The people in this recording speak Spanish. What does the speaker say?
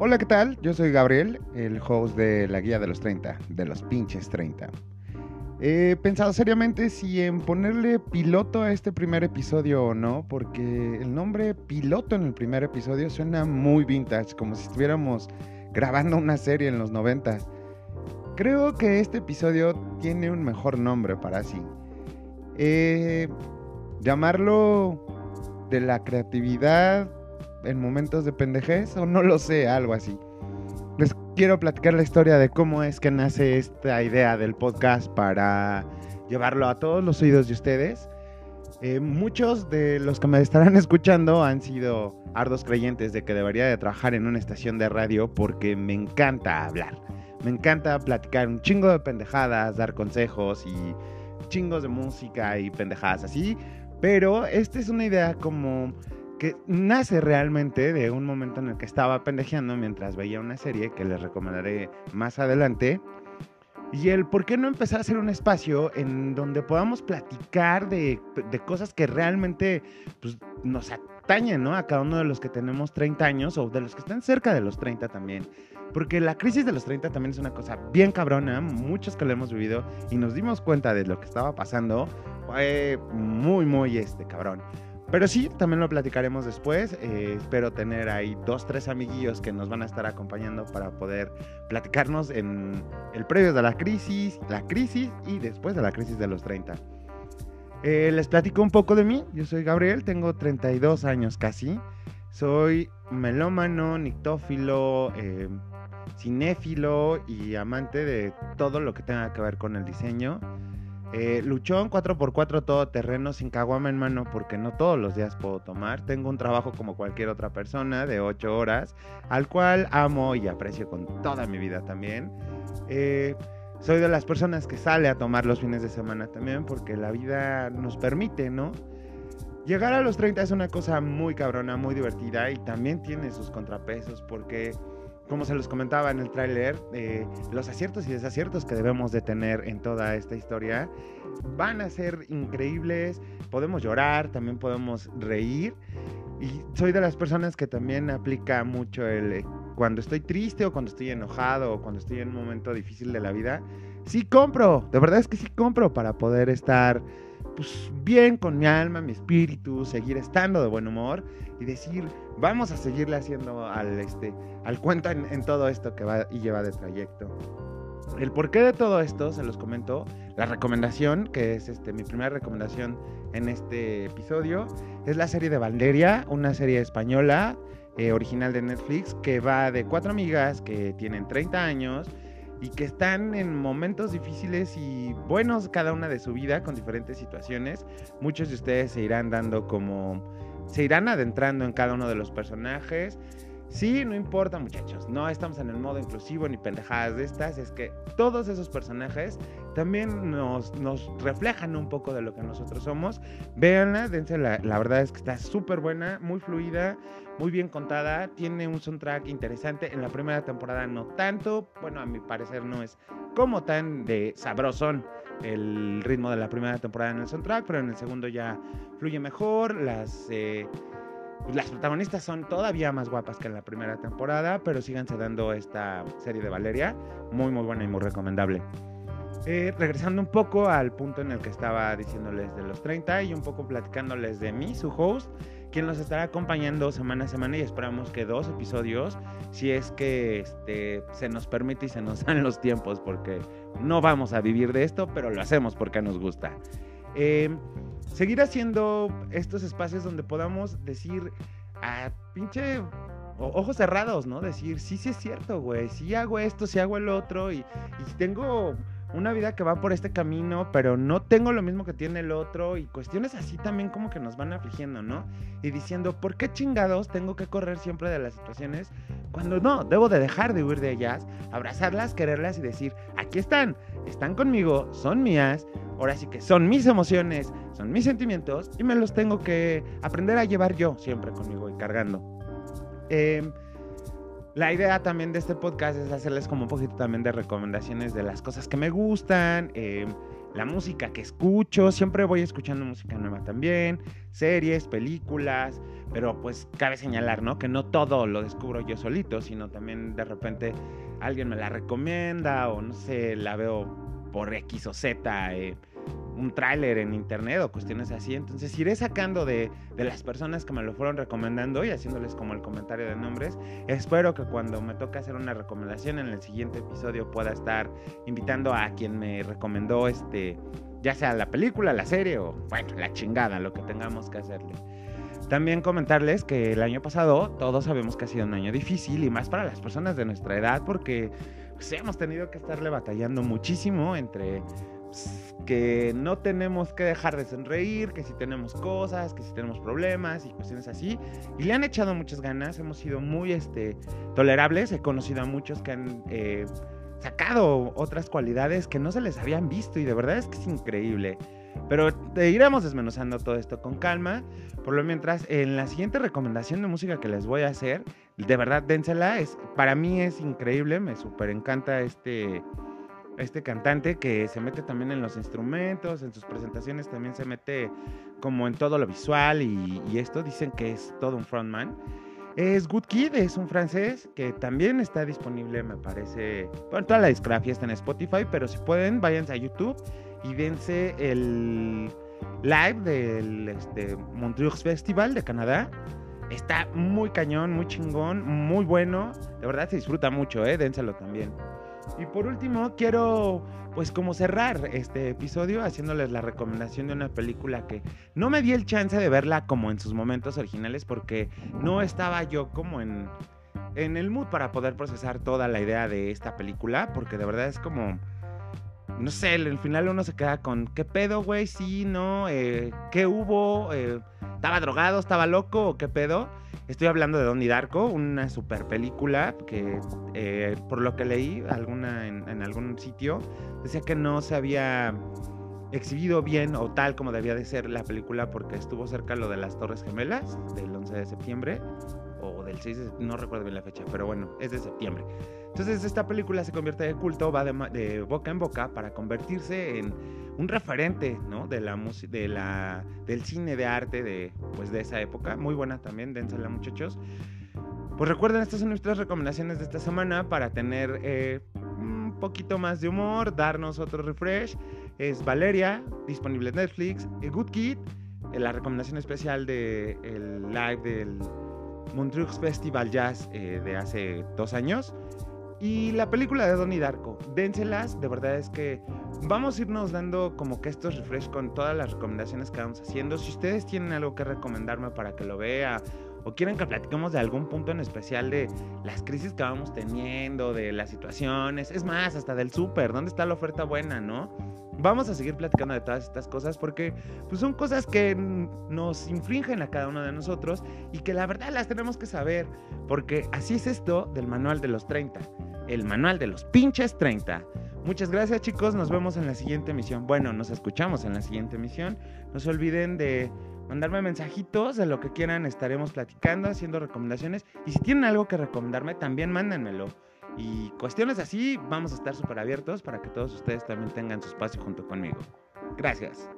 Hola, ¿qué tal? Yo soy Gabriel, el host de la Guía de los 30, de los pinches 30. He pensado seriamente si en ponerle piloto a este primer episodio o no, porque el nombre piloto en el primer episodio suena muy vintage, como si estuviéramos grabando una serie en los 90. Creo que este episodio tiene un mejor nombre para sí. Eh, llamarlo de la creatividad en momentos de pendejez o no lo sé, algo así. Les quiero platicar la historia de cómo es que nace esta idea del podcast para llevarlo a todos los oídos de ustedes. Eh, muchos de los que me estarán escuchando han sido ardos creyentes de que debería de trabajar en una estación de radio porque me encanta hablar. Me encanta platicar un chingo de pendejadas, dar consejos y chingos de música y pendejadas así. Pero esta es una idea como que nace realmente de un momento en el que estaba pendejeando mientras veía una serie que les recomendaré más adelante. Y el por qué no empezar a hacer un espacio en donde podamos platicar de, de cosas que realmente pues, nos atañen ¿no? a cada uno de los que tenemos 30 años o de los que están cerca de los 30 también. Porque la crisis de los 30 también es una cosa bien cabrona, muchos que lo hemos vivido y nos dimos cuenta de lo que estaba pasando, fue muy, muy este cabrón. Pero sí, también lo platicaremos después. Eh, espero tener ahí dos, tres amiguillos que nos van a estar acompañando para poder platicarnos en el previo de la crisis, la crisis y después de la crisis de los 30. Eh, les platico un poco de mí. Yo soy Gabriel, tengo 32 años casi. Soy melómano, nictófilo, eh, cinéfilo y amante de todo lo que tenga que ver con el diseño. Eh, luchón 4x4 todo terreno sin caguama en mano porque no todos los días puedo tomar. Tengo un trabajo como cualquier otra persona de 8 horas al cual amo y aprecio con toda mi vida también. Eh, soy de las personas que sale a tomar los fines de semana también porque la vida nos permite, ¿no? Llegar a los 30 es una cosa muy cabrona, muy divertida y también tiene sus contrapesos porque como se los comentaba en el tráiler, eh, los aciertos y desaciertos que debemos de tener en toda esta historia van a ser increíbles. Podemos llorar, también podemos reír. Y soy de las personas que también aplica mucho el eh, cuando estoy triste o cuando estoy enojado o cuando estoy en un momento difícil de la vida, sí compro, de verdad es que sí compro para poder estar pues, bien con mi alma, mi espíritu, seguir estando de buen humor y decir, vamos a seguirle haciendo al, este, al cuento en, todo esto que va y lleva de trayecto. El porqué de todo esto se los comento. La recomendación, que es este, mi primera recomendación en este episodio, es la serie de Valeria, una serie española eh, original de Netflix que va de cuatro amigas que tienen 30 años y que están en momentos difíciles y buenos cada una de su vida con diferentes situaciones. Muchos de ustedes se irán dando como se irán adentrando en cada uno de los personajes. Sí, no importa muchachos, no estamos en el modo inclusivo ni pendejadas de estas, es que todos esos personajes también nos, nos reflejan un poco de lo que nosotros somos. Véanla, dense la, la verdad es que está súper buena, muy fluida, muy bien contada, tiene un soundtrack interesante. En la primera temporada no tanto, bueno, a mi parecer no es como tan de sabrosón el ritmo de la primera temporada en el soundtrack, pero en el segundo ya fluye mejor. Las, eh, las protagonistas son todavía más guapas que en la primera temporada, pero síganse dando esta serie de Valeria, muy muy buena y muy recomendable. Eh, regresando un poco al punto en el que estaba diciéndoles de los 30 y un poco platicándoles de mí, su host, quien nos estará acompañando semana a semana y esperamos que dos episodios, si es que este, se nos permite y se nos dan los tiempos, porque no vamos a vivir de esto, pero lo hacemos porque nos gusta. Em, seguir haciendo estos espacios donde podamos decir a pinche ojos cerrados, ¿no? Decir, sí, sí es cierto, güey, sí hago esto, sí hago el otro y, y tengo una vida que va por este camino, pero no tengo lo mismo que tiene el otro y cuestiones así también como que nos van afligiendo, ¿no? Y diciendo, ¿por qué chingados tengo que correr siempre de las situaciones cuando no? Debo de dejar de huir de ellas, abrazarlas, quererlas y decir, aquí están, están conmigo, son mías, ahora sí que son mis emociones, son mis sentimientos y me los tengo que aprender a llevar yo siempre conmigo y cargando. Eh, la idea también de este podcast es hacerles como un poquito también de recomendaciones de las cosas que me gustan. Eh, la música que escucho, siempre voy escuchando música nueva también, series, películas, pero pues cabe señalar, ¿no? Que no todo lo descubro yo solito, sino también de repente alguien me la recomienda o no sé, la veo por X o Z. Eh, un tráiler en internet o cuestiones así. Entonces iré sacando de, de, las personas que me lo fueron recomendando y haciéndoles como el comentario de nombres. Espero que cuando me toque hacer una recomendación en el siguiente episodio pueda estar invitando a quien me recomendó este, ya sea la película, la serie o bueno, la chingada, lo que tengamos que hacerle. También comentarles que el año pasado todos sabemos que ha sido un año difícil y más para las personas de nuestra edad porque pues, hemos tenido que estarle batallando muchísimo entre que no tenemos que dejar de sonreír, que si tenemos cosas, que si tenemos problemas y cuestiones así. Y le han echado muchas ganas, hemos sido muy este, tolerables, he conocido a muchos que han eh, sacado otras cualidades que no se les habían visto y de verdad es que es increíble. Pero iremos desmenuzando todo esto con calma. Por lo mientras, en la siguiente recomendación de música que les voy a hacer, de verdad, dénsela. Es, para mí es increíble, me súper encanta este, este cantante que se mete también en los instrumentos, en sus presentaciones también se mete como en todo lo visual y, esto dicen que es todo un frontman. Es Good Kid, es un francés que también está disponible, me parece. Bueno, toda la discografía está en Spotify, pero si pueden, váyanse a YouTube y dense el live del este, Montreux Festival de Canadá. Está muy cañón, muy chingón, muy bueno. De verdad se disfruta mucho, ¿eh? Dénselo también. Y por último, quiero pues como cerrar este episodio haciéndoles la recomendación de una película que no me di el chance de verla como en sus momentos originales porque no estaba yo como en, en el mood para poder procesar toda la idea de esta película porque de verdad es como no sé, al final uno se queda con, ¿qué pedo, güey? Sí, no, eh, ¿qué hubo? Eh, ¿Estaba drogado? ¿Estaba loco? ¿O qué pedo? Estoy hablando de Donnie Darko, una super película que, eh, por lo que leí alguna, en, algún sitio, decía que no se había exhibido bien o tal como debía de ser la película porque estuvo cerca lo de las Torres Gemelas del 11 de septiembre o del 6 de no recuerdo bien la fecha, pero bueno, es de septiembre. Entonces esta película se convierte de culto, va de, boca en boca para convertirse en un referente ¿no? de la, de la, del cine de arte de, pues, de esa época. Muy buena también, dénsela muchachos. Pues recuerden, estas son nuestras recomendaciones de esta semana para tener eh, un poquito más de humor, darnos otro refresh. Es Valeria, disponible en Netflix, Good Kid, eh, la recomendación especial del el live del Montreux Festival Jazz eh, de hace dos años. Y la película de Donnie Darko, dénselas, de verdad es que vamos a irnos dando como que estos refresh con todas las recomendaciones que vamos haciendo. Si ustedes tienen algo que recomendarme para que lo vea o quieren que platiquemos de algún punto en especial de las crisis que vamos teniendo, de las situaciones, es más, hasta del súper, ¿dónde está la oferta buena, no? Vamos a seguir platicando de todas estas cosas porque pues, son cosas que nos infringen a cada uno de nosotros y que la verdad las tenemos que saber porque así es esto del manual de los 30 el manual de los pinches 30. Muchas gracias chicos, nos vemos en la siguiente emisión. Bueno, nos escuchamos en la siguiente emisión. No se olviden de mandarme mensajitos de lo que quieran, estaremos platicando, haciendo recomendaciones. Y si tienen algo que recomendarme, también mándenmelo. Y cuestiones así, vamos a estar súper abiertos para que todos ustedes también tengan su espacio junto conmigo. Gracias.